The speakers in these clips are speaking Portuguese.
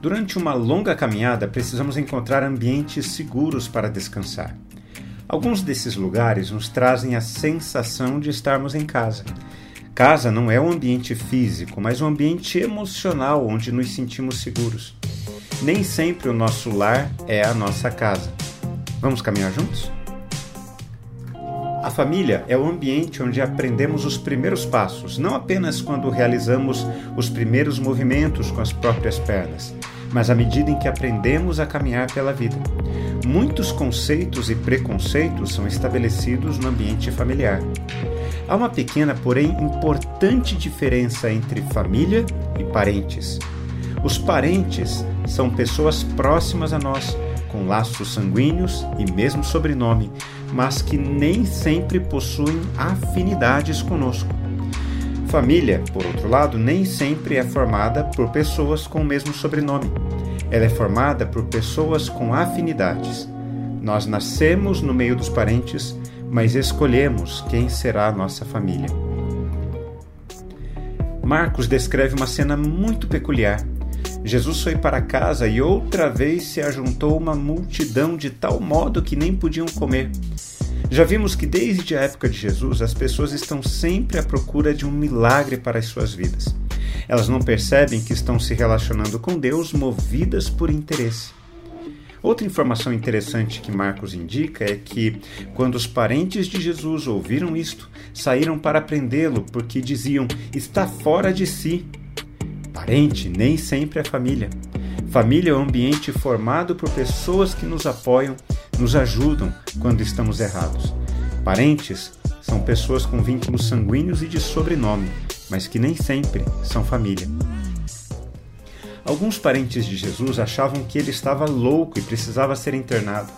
Durante uma longa caminhada, precisamos encontrar ambientes seguros para descansar. Alguns desses lugares nos trazem a sensação de estarmos em casa. Casa não é um ambiente físico, mas um ambiente emocional onde nos sentimos seguros. Nem sempre o nosso lar é a nossa casa. Vamos caminhar juntos? A família é o ambiente onde aprendemos os primeiros passos, não apenas quando realizamos os primeiros movimentos com as próprias pernas, mas à medida em que aprendemos a caminhar pela vida. Muitos conceitos e preconceitos são estabelecidos no ambiente familiar. Há uma pequena, porém importante diferença entre família e parentes. Os parentes são pessoas próximas a nós, com laços sanguíneos e mesmo sobrenome, mas que nem sempre possuem afinidades conosco. Família, por outro lado, nem sempre é formada por pessoas com o mesmo sobrenome. Ela é formada por pessoas com afinidades. Nós nascemos no meio dos parentes, mas escolhemos quem será a nossa família. Marcos descreve uma cena muito peculiar Jesus foi para casa e outra vez se ajuntou uma multidão de tal modo que nem podiam comer. Já vimos que desde a época de Jesus as pessoas estão sempre à procura de um milagre para as suas vidas. Elas não percebem que estão se relacionando com Deus movidas por interesse. Outra informação interessante que Marcos indica é que, quando os parentes de Jesus ouviram isto, saíram para prendê-lo, porque diziam: está fora de si. Parente nem sempre é família. Família é um ambiente formado por pessoas que nos apoiam, nos ajudam quando estamos errados. Parentes são pessoas com vínculos sanguíneos e de sobrenome, mas que nem sempre são família. Alguns parentes de Jesus achavam que ele estava louco e precisava ser internado.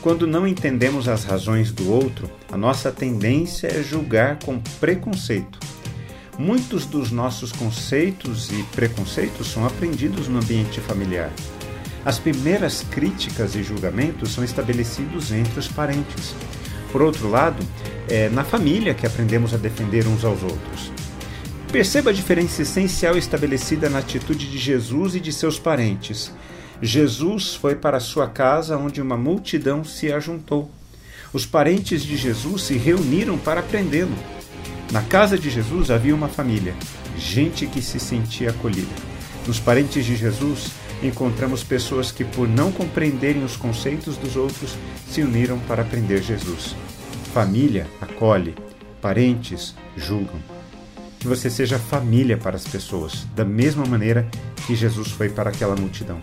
Quando não entendemos as razões do outro, a nossa tendência é julgar com preconceito Muitos dos nossos conceitos e preconceitos são aprendidos no ambiente familiar. As primeiras críticas e julgamentos são estabelecidos entre os parentes. Por outro lado, é na família que aprendemos a defender uns aos outros. Perceba a diferença essencial estabelecida na atitude de Jesus e de seus parentes. Jesus foi para sua casa onde uma multidão se ajuntou. Os parentes de Jesus se reuniram para prendê-lo. Na casa de Jesus havia uma família, gente que se sentia acolhida. Nos parentes de Jesus, encontramos pessoas que, por não compreenderem os conceitos dos outros, se uniram para aprender Jesus. Família acolhe, parentes julgam. Que você seja família para as pessoas, da mesma maneira que Jesus foi para aquela multidão.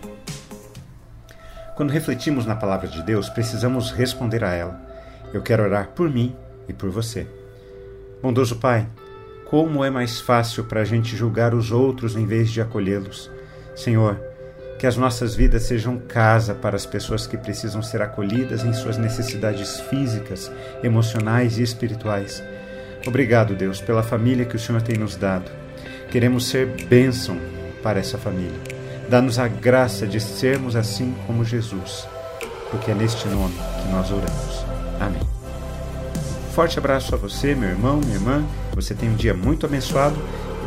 Quando refletimos na palavra de Deus, precisamos responder a ela. Eu quero orar por mim e por você. Bondoso Pai, como é mais fácil para a gente julgar os outros em vez de acolhê-los. Senhor, que as nossas vidas sejam casa para as pessoas que precisam ser acolhidas em suas necessidades físicas, emocionais e espirituais. Obrigado, Deus, pela família que o Senhor tem nos dado. Queremos ser bênção para essa família. Dá-nos a graça de sermos assim como Jesus, porque é neste nome que nós oramos. Amém. Forte abraço a você, meu irmão, minha irmã. Você tem um dia muito abençoado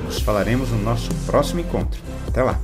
nos falaremos no nosso próximo encontro. Até lá!